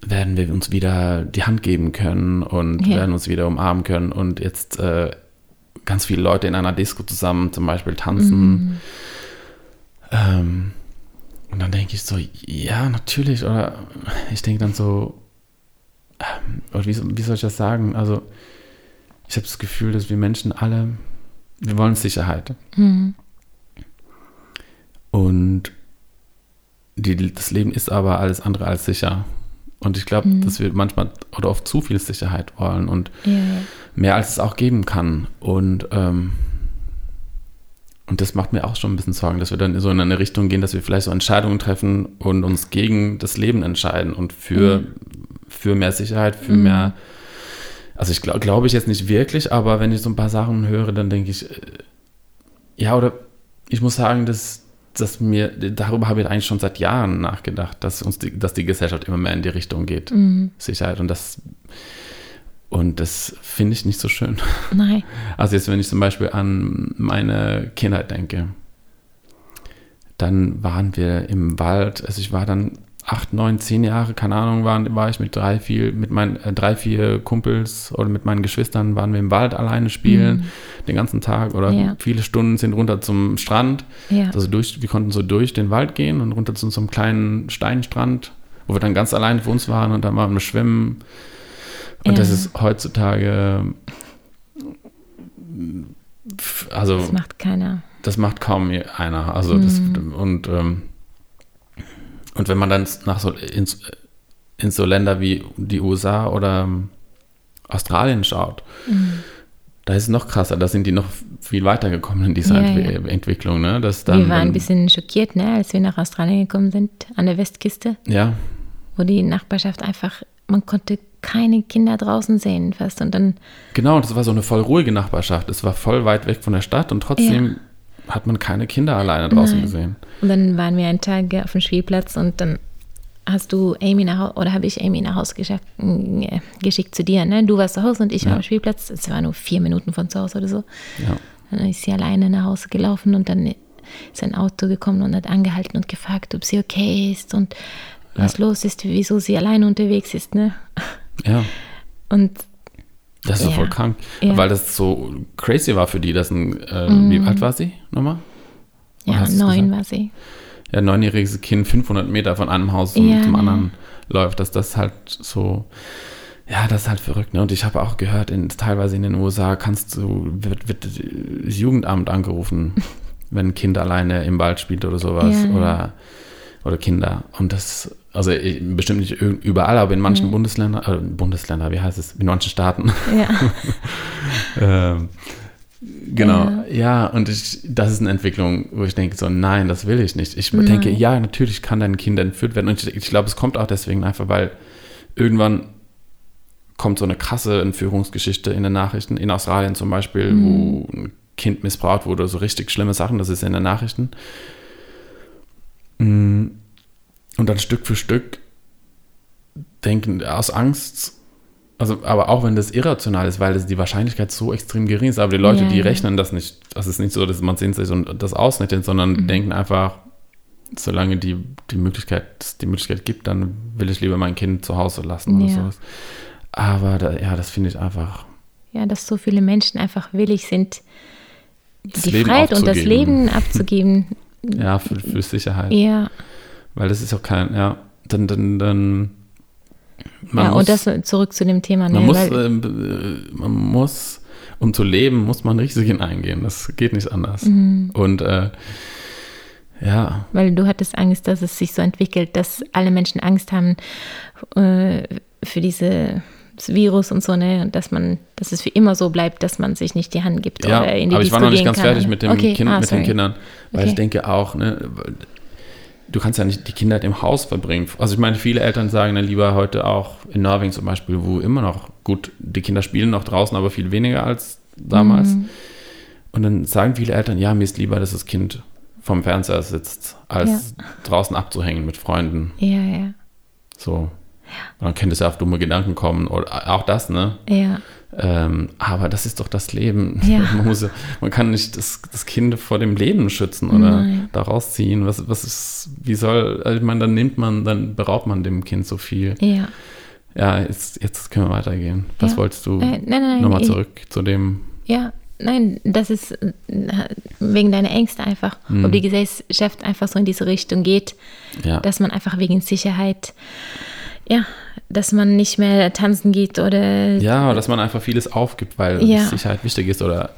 werden wir uns wieder die Hand geben können und Ja. werden uns wieder umarmen können und jetzt äh, ganz viele Leute in einer Disco zusammen zum Beispiel tanzen. Ähm, und dann denke ich so, ja, natürlich, oder ich denke dann so, ähm, oder wie, wie soll ich das sagen? Also, ich habe das Gefühl, dass wir Menschen alle, wir wollen Sicherheit. Mhm. Und die, das Leben ist aber alles andere als sicher. Und ich glaube, dass wir manchmal oder oft zu viel Sicherheit wollen und ja. mehr als es auch geben kann. Und, ähm, und das macht mir auch schon ein bisschen Sorgen, dass wir dann so in eine Richtung gehen, dass wir vielleicht so Entscheidungen treffen und uns gegen das Leben entscheiden und für, für mehr Sicherheit, für mehr. Also ich glaube glaube ich jetzt nicht wirklich, aber wenn ich so ein paar Sachen höre, dann denke ich, äh, ja, oder ich muss sagen, dass, dass mir, darüber habe ich eigentlich schon seit Jahren nachgedacht, dass uns die, dass die Gesellschaft immer mehr in die Richtung geht. Sicherheit. Und das, und das finde ich nicht so schön. Nein. Also jetzt, wenn ich zum Beispiel an meine Kindheit denke, dann waren wir im Wald, also ich war dann acht, neun, zehn Jahre, keine Ahnung, waren, war ich mit drei, vier, mit meinen äh, drei, vier Kumpels oder mit meinen Geschwistern waren wir im Wald alleine spielen, den ganzen Tag oder Ja. viele Stunden sind runter zum Strand. Ja. Also durch, wir konnten so durch den Wald gehen und runter zu so einem kleinen Steinstrand, wo wir dann ganz alleine für uns waren und dann waren wir schwimmen. Und Ja. das ist heutzutage, also Das macht keiner. das macht kaum einer. Also das, und, ähm, und wenn man dann nach so ins, in so Länder wie die USA oder ähm, Australien schaut, da ist es noch krasser, da sind die noch viel weiter gekommen in dieser Ja, Entwi ja. Entwicklung. Ne? Dass dann, wir waren ein dann- bisschen schockiert, ne, als wir nach Australien gekommen sind, an der Westküste, Ja, wo die Nachbarschaft einfach, man konnte keine Kinder draußen sehen fast. Und dann, genau, das war so eine voll ruhige Nachbarschaft. Es war voll weit weg von der Stadt und trotzdem hat man keine Kinder alleine draußen Nein. gesehen. und dann waren wir einen Tag auf dem Spielplatz und dann hast du Amy nach Hause, oder habe ich Amy nach Hause geschickt, äh, geschickt zu dir, ne? Du warst zu Hause und ich war Ja. am Spielplatz. Es war nur vier Minuten von zu Hause oder so. Ja. Dann ist sie alleine nach Hause gelaufen und dann ist ein Auto gekommen und hat angehalten und gefragt, ob sie okay ist und was los ist, wieso sie alleine unterwegs ist, ne? ja. Und Das ist doch Ja. voll krank. Ja. Weil das so crazy war für die, dass ein, äh, wie alt war sie nochmal? Oder ja, neun war sie. Ja, neunjähriges Kind 500 Meter von einem Haus zum, Ja, zum ne. anderen läuft, dass das halt so, ja, das ist halt verrückt. Ne? Und ich habe auch gehört, in, teilweise in den USA kannst du, wird, wird das Jugendamt angerufen, wenn ein Kind alleine im Wald spielt oder sowas. Oder, oder Kinder. Und das, also ich, bestimmt nicht überall, aber in manchen Bundesländern, äh, Bundesländer, wie heißt es, in manchen Staaten. Ja. ähm, genau, ja. und ich, das ist eine Entwicklung, wo ich denke, so, nein, das will ich nicht. Ich Nein. denke, ja, natürlich kann dein Kind entführt werden. Und ich, ich glaube, es kommt auch deswegen einfach, weil irgendwann kommt so eine krasse Entführungsgeschichte in den Nachrichten, in Australien zum Beispiel, wo ein Kind missbraucht wurde, so richtig schlimme Sachen, das ist in den Nachrichten. Mm, Und dann Stück für Stück denken aus Angst, also aber auch wenn das irrational ist, weil das die Wahrscheinlichkeit so extrem gering ist, aber die Leute, Ja, die rechnen das nicht, das ist nicht so, dass man sehen sich und das ausrechnet, sondern Mhm. denken einfach, solange die, die Möglichkeit, die Möglichkeit gibt, dann will ich lieber mein Kind zu Hause lassen oder sowas. Aber da, ja, das finde ich einfach ja, dass so viele Menschen einfach willig sind, Das die Leben Freiheit und das. Leben abzugeben. ja für, für Sicherheit, ja, weil das ist auch kein, ja, dann, dann, dann man ja muss, und das zurück zu dem Thema. man ne, muss, ähm, äh, man muss, um zu leben, muss man Risiken eingehen. Das geht nicht anders. Mhm. Und äh, ja, weil du hattest Angst, dass es sich so entwickelt, dass alle Menschen Angst haben äh, für diese Virus und so, ne? Und dass man, dass es für immer so bleibt, dass man sich nicht die Hand gibt ja, oder in die aber ich war noch nicht ganz kann. fertig mit, dem Okay, kind, ah, mit den Kindern, weil Okay. ich denke auch, ne, du kannst ja nicht die Kinder im Haus verbringen. Also ich meine, viele Eltern sagen dann lieber heute auch in Norwegen zum Beispiel, wo immer noch, gut, die Kinder spielen noch draußen, aber viel weniger als damals. Mhm. Und dann sagen viele Eltern, ja, mir ist lieber, dass das Kind vom Fernseher sitzt, als draußen abzuhängen mit Freunden. Ja, ja, So. Und dann könnte es ja auf dumme Gedanken kommen oder auch das, ne? ja, Ähm, aber das ist doch das Leben. Ja. Man, muss, man kann nicht das, das Kind vor dem Leben schützen oder Nein. da rausziehen. Was, was ist, wie soll, also ich meine, dann nimmt man, dann beraubt man dem Kind so viel. ja. Ja, jetzt, jetzt können wir weitergehen. Was Ja. wolltest du? Äh, nein, nein, Nochmal ich- zurück zu dem. Ja, nein, das ist äh, wegen deiner Ängste einfach. Mhm. Ob die Gesellschaft einfach so in diese Richtung geht, Ja. dass man einfach wegen Sicherheit, ja, dass man nicht mehr tanzen geht oder Ja, dass man einfach vieles aufgibt, weil Ja. Mhm. Sicherheit wichtig ist oder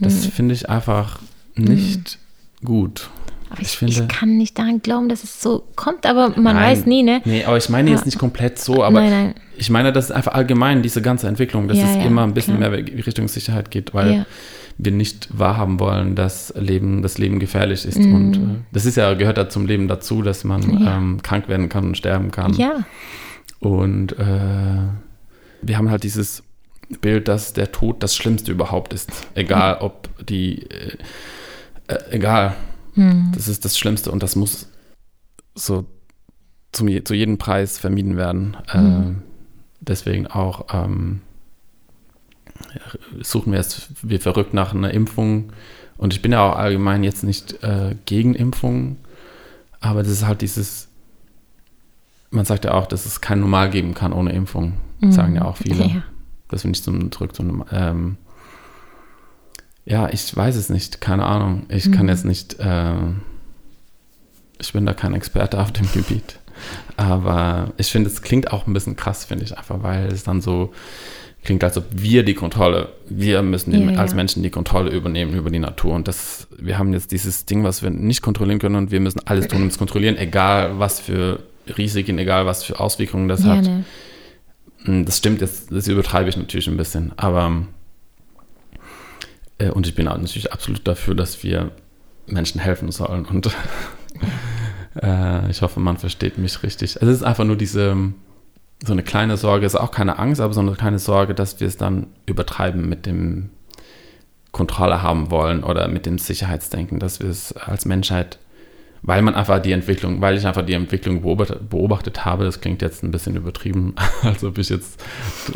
das finde ich einfach nicht gut. Aber ich, ich finde- ich kann nicht daran glauben, dass es so kommt, aber man Nein. weiß nie, ne? Nee, aber ich meine jetzt nicht komplett so, aber Nein, nein. ich meine, das ist einfach allgemein diese ganze Entwicklung, dass Ja, es ja, immer ein bisschen klar. mehr Richtung Sicherheit geht, weil wir nicht wahrhaben wollen, dass Leben, das Leben gefährlich ist. Mhm. Und äh, das ist ja, gehört ja zum Leben dazu, dass man Ja. ähm, krank werden kann und sterben kann. Ja, Und äh, wir haben halt dieses Bild, dass der Tod das Schlimmste überhaupt ist. Egal, ob die, äh, äh, egal, Hm. das ist das Schlimmste und das muss so zum, zu jedem Preis vermieden werden. Mhm. Äh, deswegen auch ähm, suchen wir jetzt wie verrückt nach einer Impfung. Und ich bin ja auch allgemein jetzt nicht äh, gegen Impfungen, aber das ist halt dieses, man sagt ja auch, dass es kein Normal geben kann ohne Impfung, sagen ja auch viele. Ja. Das finde ich zum, zurück zum, ähm, ja, ich weiß es nicht, keine Ahnung. Ich kann jetzt nicht, äh, ich bin da kein Experte auf dem Gebiet. Aber ich finde, es klingt auch ein bisschen krass, finde ich einfach, weil es dann so klingt, als ob wir die Kontrolle, wir müssen Ja, ja. als Menschen die Kontrolle übernehmen über die Natur. Und das, wir haben jetzt dieses Ding, was wir nicht kontrollieren können und wir müssen alles tun, um es zu kontrollieren, egal was für Risiken, egal was für Auswirkungen das ja, hat. ne? Mm, Das stimmt, jetzt, das übertreibe ich natürlich ein bisschen, aber äh, und ich bin auch natürlich absolut dafür, dass wir Menschen helfen sollen und äh, ich hoffe, man versteht mich richtig. Es ist einfach nur diese, so eine kleine Sorge, es ist auch keine Angst, aber so eine kleine Sorge, dass wir es dann übertreiben mit dem Kontrolle haben wollen oder mit dem Sicherheitsdenken, dass wir es als Menschheit weil man einfach die Entwicklung, weil ich einfach die Entwicklung beobachtet, beobachtet habe, das klingt jetzt ein bisschen übertrieben, als ob ich jetzt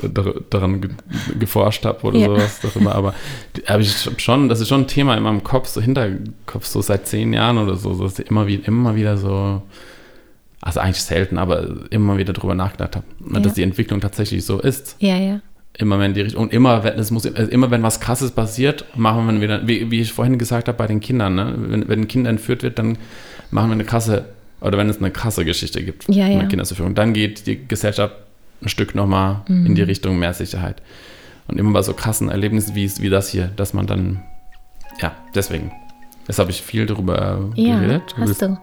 dar- daran ge geforscht habe oder Ja. sowas darüber, aber aber ich schon, das ist schon ein Thema in meinem Kopf, so Hinterkopf, so seit zehn Jahren oder so, dass ich immer, wie, immer wieder so, also eigentlich selten, aber immer wieder drüber nachgedacht habe, Ja. dass die Entwicklung tatsächlich so ist ja, ja. immer wenn die Richtung und immer wenn es muss also immer wenn was krasses passiert machen wir wieder wie, wie ich vorhin gesagt habe bei den Kindern ne? wenn, wenn ein Kind entführt wird dann machen wir eine krasse oder wenn es eine krasse Geschichte gibt Ja, in der ja. Kinderentführung dann geht die Gesellschaft ein Stück nochmal Mhm. in die Richtung mehr Sicherheit und immer bei so krassen Erlebnissen wie wie das hier dass man dann ja deswegen Jetzt habe ich viel darüber Ja, geredet. hast du.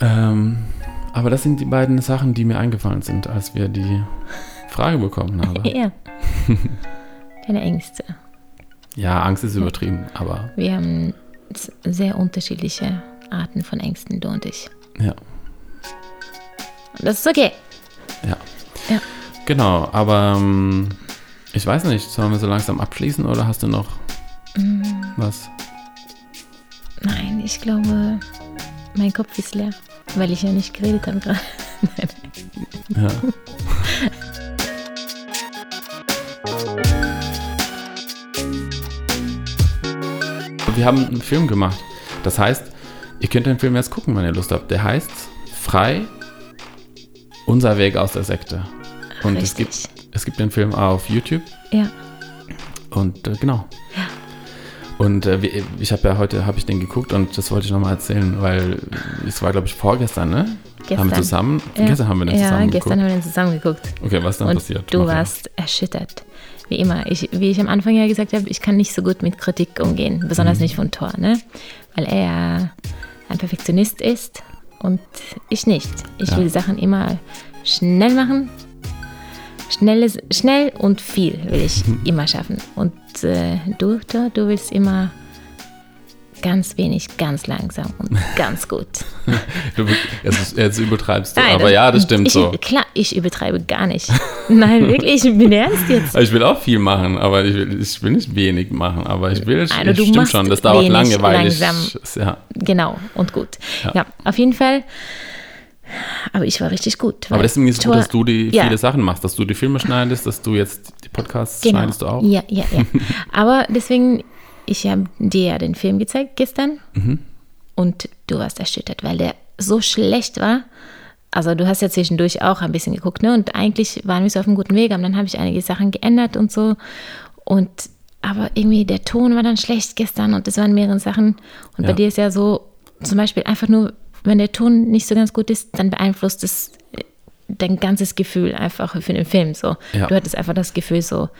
Ähm, Aber das sind die beiden Sachen, die mir eingefallen sind, als wir die Frage bekommen haben. Ja. Keine Ängste. Ja, Angst ist übertrieben, aber Wir haben sehr unterschiedliche Arten von Ängsten, du und ich. ja, Und das ist okay. ja. Ja. Genau, aber ähm, ich weiß nicht, sollen wir so langsam abschließen oder hast du noch Mm. was? Nein, ich glaube, mein Kopf ist leer, weil ich ja nicht geredet habe gerade. Nein. Ja. Wir haben einen Film gemacht. Das heißt, ihr könnt den Film jetzt gucken, wenn ihr Lust habt. Der heißt Frei, unser Weg aus der Sekte. Und es gibt, es gibt den Film auf YouTube. Ja. Und äh, genau. Und äh, ich habe ja heute habe ich den geguckt und das wollte ich nochmal erzählen, weil es war glaube ich vorgestern, ne? Haben wir Gestern. zusammen? Ja. Gestern haben wir den Ja, zusammen gestern geguckt. haben wir den zusammen geguckt. Okay, was dann Und passiert? du Mach ja. warst erschüttert. Wie immer. Ich, wie ich am Anfang ja gesagt habe, ich kann nicht so gut mit Kritik umgehen, besonders Mhm. nicht von Thor, ne? Weil er ja ein Perfektionist ist und ich nicht. Ich Ja. will Sachen immer schnell machen. Schnelles, schnell und viel will ich immer schaffen. Und äh, du, Thor, du willst immer ganz wenig, ganz langsam und ganz gut. Du, jetzt, jetzt übertreibst du, Nein, aber ja, das stimmt ich, so. Klar, ich übertreibe gar nicht. Nein, wirklich, ich bin ernst jetzt. Ich will auch viel machen, aber ich will, ich will nicht wenig machen, aber ich will, Also ich, du stimmt schon, das dauert lange, weil langsam. ich, ja, Genau, und gut. Ja. Ja, auf jeden Fall. Aber ich war richtig gut. aber deswegen ist es gut, dass du die ja, viele Sachen machst, dass du die Filme schneidest, dass du jetzt die Podcasts genau. schneidest du auch. Ja, ja, ja. aber deswegen, ich habe dir ja den Film gezeigt gestern Mhm. und du warst erschüttert, weil der so schlecht war. Also du hast ja zwischendurch auch ein bisschen geguckt, ne? Und eigentlich waren wir so auf einem guten Weg, aber dann habe ich einige Sachen geändert und so. Und aber irgendwie der Ton war dann schlecht gestern und es waren mehrere Sachen. Und bei Ja. dir ist ja so, zum Beispiel einfach nur, wenn der Ton nicht so ganz gut ist, dann beeinflusst es äh, dein ganzes Gefühl einfach für den Film. So. Ja. Du hattest einfach das Gefühl so,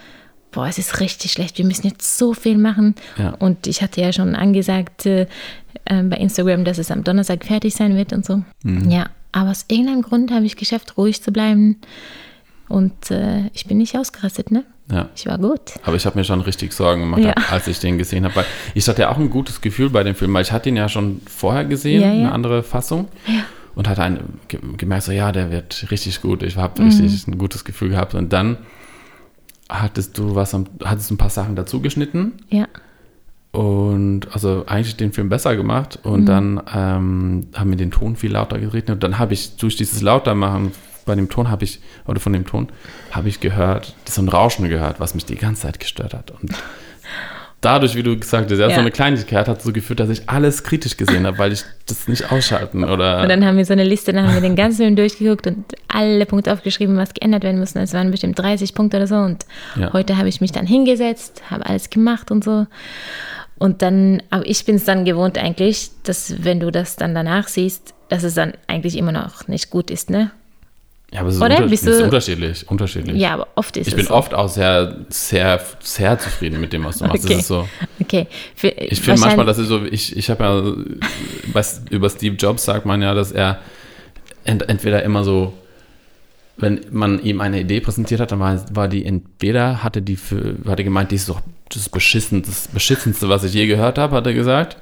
boah, es ist richtig schlecht, wir müssen jetzt so viel machen. Ja. Und ich hatte ja schon angesagt äh, äh, bei Instagram, dass es am Donnerstag fertig sein wird und so. Mhm. Ja, aber aus irgendeinem Grund habe ich geschafft, ruhig zu bleiben. Und äh, ich bin nicht ausgerastet, ne? Ja. Ich war gut. Aber ich habe mir schon richtig Sorgen gemacht, Ja. als ich den gesehen habe. Ich hatte ja auch ein gutes Gefühl bei dem Film, weil ich hatte ihn ja schon vorher gesehen, Ja, ja. eine andere Fassung. Und hatte ein, ge- gemerkt, so ja, der wird richtig gut. Ich habe Mhm. richtig ein gutes Gefühl gehabt. Und dann hattest du was, am- hattest ein paar Sachen dazu geschnitten Ja. und also eigentlich den Film besser gemacht. Und Mhm. dann ähm, haben wir den Ton viel lauter geredet. Und dann habe ich durch dieses Lautermachen bei dem Ton habe ich, oder von dem Ton, habe ich gehört, so ein Rauschen gehört, was mich die ganze Zeit gestört hat. Und dadurch, wie du gesagt hast, ja, so Ja. eine Kleinigkeit hat so geführt, dass ich alles kritisch gesehen habe, weil ich das nicht ausschalten oder. Und dann haben wir so eine Liste, dann haben wir den ganzen Film durchgeguckt und alle Punkte aufgeschrieben, was geändert werden musste. Es waren bestimmt 30 Punkte oder so. Und Ja. heute habe ich mich dann hingesetzt, habe alles gemacht und so. Und dann, aber ich bin es dann gewohnt eigentlich, dass wenn du das dann danach siehst, dass es dann eigentlich immer noch nicht gut ist, ne? Ja, aber es ist, Oder? unter, Bist es ist du- unterschiedlich. unterschiedlich. Ja, aber oft ist ich es bin so. oft auch sehr, sehr, sehr zufrieden mit dem, was du machst. Okay. Das ist so. Okay. Für, Ich finde manchmal, das ist so, ich, ich habe ja, was, über Steve Jobs sagt man ja, dass er ent, entweder immer so, wenn man ihm eine Idee präsentiert hat, dann war, war die entweder, hatte die für, hat er gemeint, die ist doch das, beschissen, das Beschissenste, was ich je gehört habe, hat er gesagt.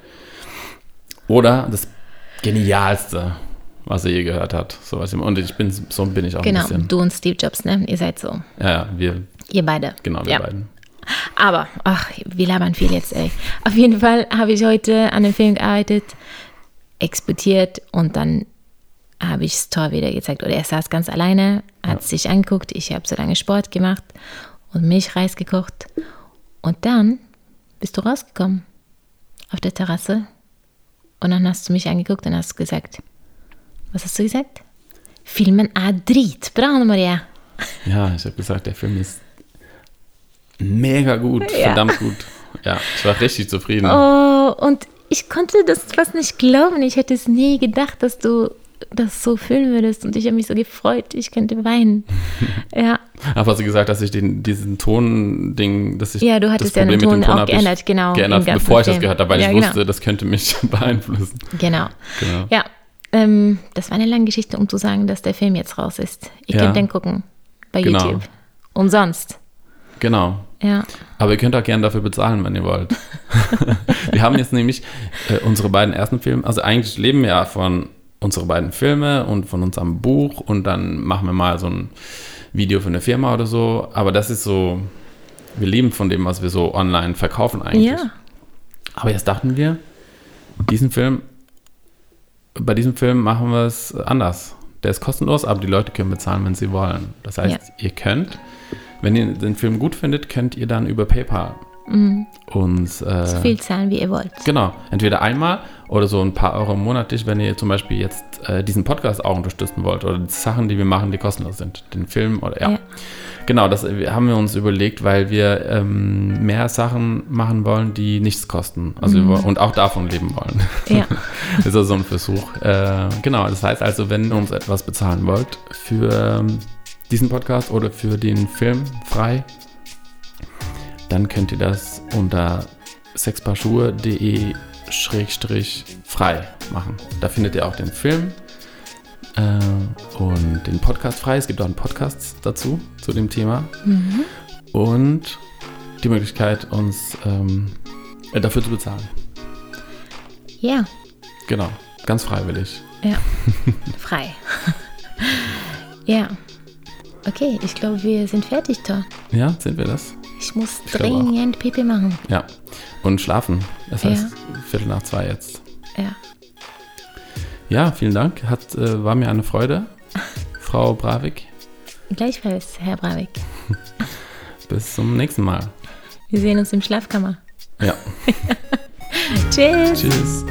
Oder das Genialste, was er je gehört hat. So was und ich bin, so bin ich auch Genau, ein bisschen. du und Steve Jobs, ne? Ihr seid so. Ja, ja, wir, Ihr beide. genau, wir ja. beiden. Aber, ach, wir labern viel jetzt, ey. Auf jeden Fall habe ich heute an dem Film gearbeitet, exportiert und dann habe ich das Tor wieder gezeigt. Oder er saß ganz alleine, hat sich angeguckt, ich habe so lange Sport gemacht und Milchreis gekocht. Und dann bist du rausgekommen auf der Terrasse und dann hast du mich angeguckt und hast gesagt, was hast du gesagt? Filmen är dritbra, Maria. Ja, ich habe gesagt, der Film ist mega gut, Ja. verdammt gut. Ja, ich war richtig zufrieden. Oh, und ich konnte das fast nicht glauben. Ich hätte es nie gedacht, dass du das so fühlen würdest. Und ich habe mich so gefreut. Ich könnte weinen. ja, Aber sie gesagt, dass ich den, diesen Ton-Ding, dass ich Ja, du hattest ja den Ton auch geändert, genau, Geändert, bevor ich das gehört habe, weil Ja, ich genau. wusste, das könnte mich beeinflussen. genau. Genau. Ja, Ähm, das war eine lange Geschichte, um zu sagen, dass der Film jetzt raus ist. Ihr Ja. könnt den gucken bei Genau. YouTube. Umsonst. Genau. Ja. Aber ihr könnt auch gerne dafür bezahlen, wenn ihr wollt. wir haben jetzt nämlich äh, unsere beiden ersten Filme, also eigentlich leben wir ja von unseren beiden Filme und von unserem Buch und dann machen wir mal so ein Video für eine Firma oder so. Aber das ist so, wir leben von dem, was wir so online verkaufen eigentlich. Ja. Aber jetzt dachten wir, diesen Film, bei diesem Film machen wir es anders. Der ist kostenlos, aber die Leute können bezahlen, wenn sie wollen. Das heißt, ihr könnt, wenn ihr den Film gut findet, könnt ihr dann über PayPal uns äh, So viel zahlen, wie ihr wollt. genau, entweder einmal oder so ein paar Euro monatlich, wenn ihr zum Beispiel jetzt äh, diesen Podcast auch unterstützen wollt oder die Sachen, die wir machen, die kostenlos sind, den Film oder ja. Ja. Genau, das äh, haben wir uns überlegt, weil wir ähm, mehr Sachen machen wollen, die nichts kosten. Also wollen- und auch davon leben wollen. Ja. Das ist also so ein Versuch. Äh, genau, das heißt also, wenn ihr uns etwas bezahlen wollt für ähm, diesen Podcast oder für den Film frei, dann könnt ihr das unter sexpaarschuhe.de schrägstrich frei machen. Da findet ihr auch den Film äh, und den Podcast frei. Es gibt auch einen Podcast dazu, zu dem Thema. Und die Möglichkeit, uns ähm, äh, dafür zu bezahlen. Ja. Genau, ganz freiwillig. Ja. Frei. ja. Okay, ich glaube, wir sind fertig, Thor. Ja, sind wir das? Ich muss Ich dringend Pipi machen. Ja. Und schlafen. Das heißt, Ja. Viertel nach zwei jetzt. Ja. Ja, vielen Dank. Hat, äh, war mir eine Freude. Frau Bravik, Gleichfalls, Herr Bravik. bis zum nächsten Mal. Wir sehen uns im Schlafkammer. Ja, Tschüss. tschüss.